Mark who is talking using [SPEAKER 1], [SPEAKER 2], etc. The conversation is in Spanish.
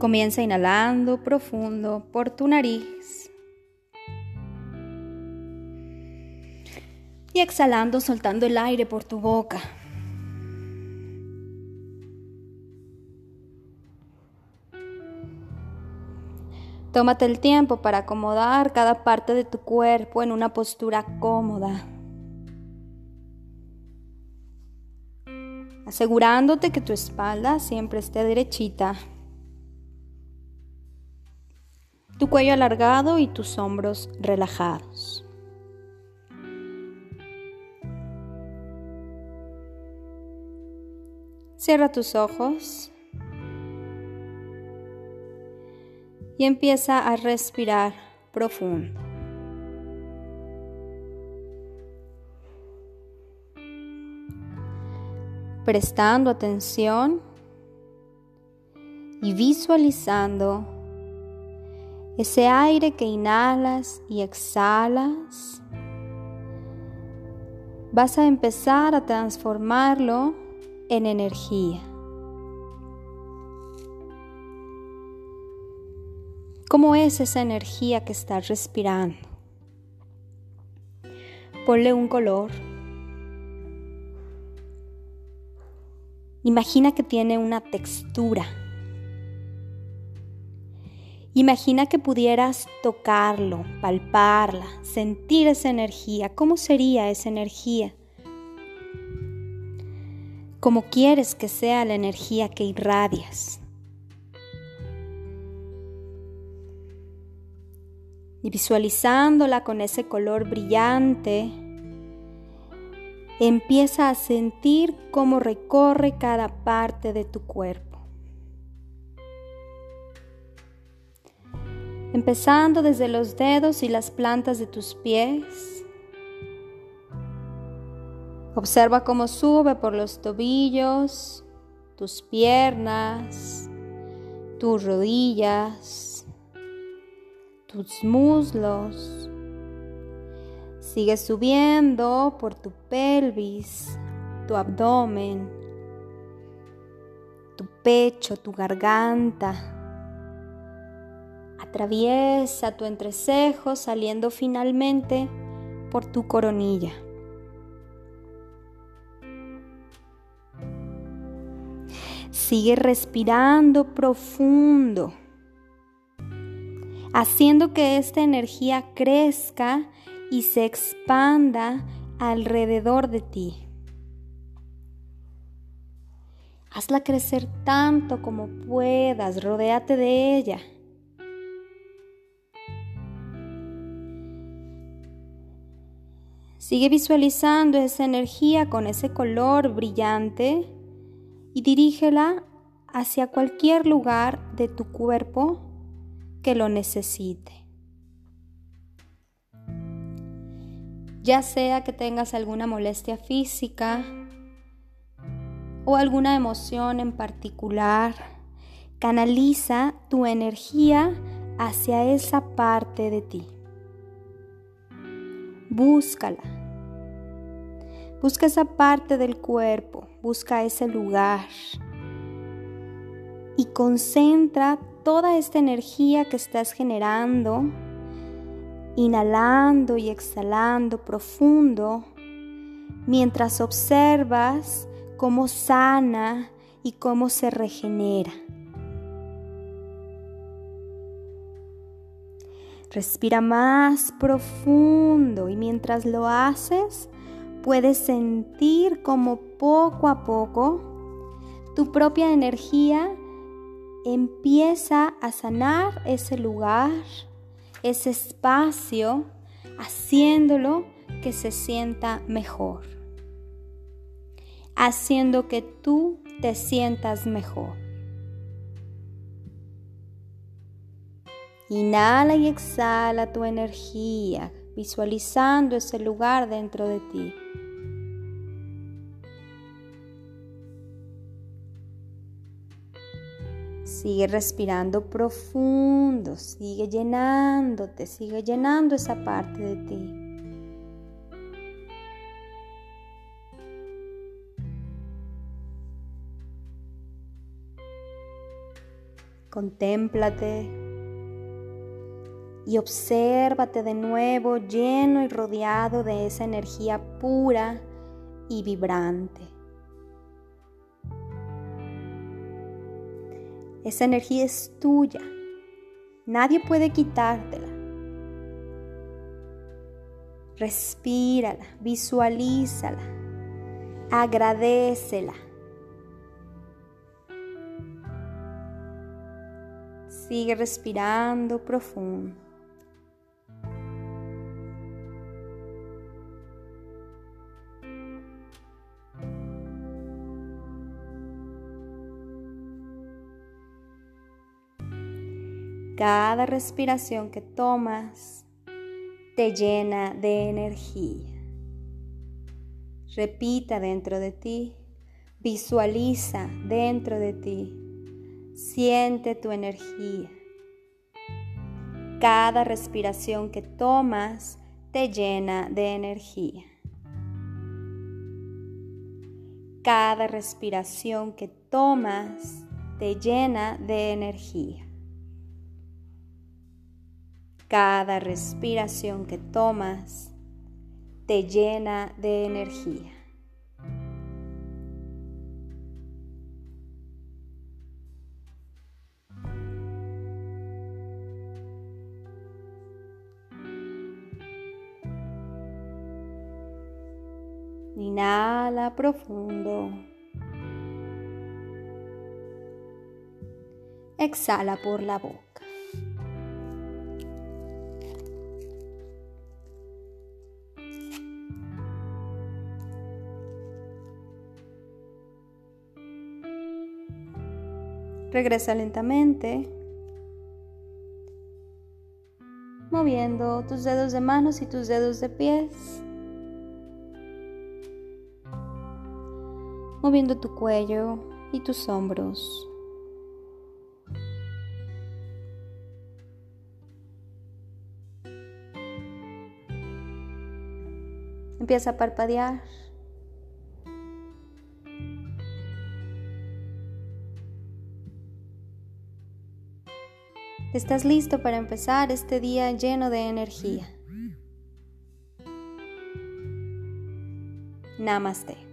[SPEAKER 1] Comienza inhalando profundo por tu nariz. Y exhalando, soltando el aire por tu boca. Tómate el tiempo para acomodar cada parte de tu cuerpo en una postura cómoda. Asegurándote que tu espalda siempre esté derechita. Tu cuello alargado y tus hombros relajados. Cierra tus ojos. y empieza a respirar profundo. Prestando atención y visualizando ese aire que inhalas y exhalas, vas a empezar a transformarlo en energía. ¿Cómo es esa energía que estás respirando? Ponle un color. Imagina que tiene una textura. Imagina que pudieras tocarlo, palparla, sentir esa energía. ¿Cómo sería esa energía? ¿Cómo quieres que sea la energía que irradias? y visualizándola con ese color brillante, empieza a sentir cómo recorre cada parte de tu cuerpo. Empezando desde los dedos y las plantas de tus pies. Observa cómo sube por los tobillos, tus piernas, tus rodillas, tus muslos. Sigue subiendo por tu pelvis, tu abdomen, tu pecho, tu garganta. Atraviesa tu entrecejo saliendo finalmente por tu coronilla. Sigue respirando profundo haciendo que esta energía crezca y se expanda alrededor de ti. Hazla crecer tanto como puedas, rodéate de ella. Sigue visualizando esa energía con ese color brillante y dirígela hacia cualquier lugar de tu cuerpo que lo necesite. Ya sea que tengas alguna molestia física o alguna emoción en particular, canaliza tu energía hacia esa parte de ti. Búscala. Busca esa parte del cuerpo, busca ese lugar y concentra toda esta energía que estás generando, inhalando y exhalando profundo, mientras observas cómo sana y cómo se regenera. Respira más profundo y mientras lo haces puedes sentir como poco a poco tu propia energía empieza a sanar ese lugar, ese espacio, haciéndolo que se sienta mejor, haciendo que tú te sientas mejor. Inhala y exhala tu energía, visualizando ese lugar dentro de ti. Sigue respirando profundo, sigue llenándote, sigue llenando esa parte de ti. Contémplate y obsérvate de nuevo lleno y rodeado de esa energía pura y vibrante. Esa energía es tuya. Nadie puede quitártela. Respírala, visualízala, agradecela. Sigue respirando profundo. Cada respiración que tomas te llena de energía. Repita dentro de ti, visualiza dentro de ti Siente tu energía. Cada respiración que tomas te llena de energía. Cada respiración que tomas te llena de energía. Cada respiración que tomas te llena de energía. Inhala profundo. Exhala por la boca. Regresa lentamente, moviendo tus dedos de manos y tus dedos de pies. moviendo tu cuello y tus hombros. Empieza a parpadear. Estás listo para empezar este día lleno de energía. Namaste.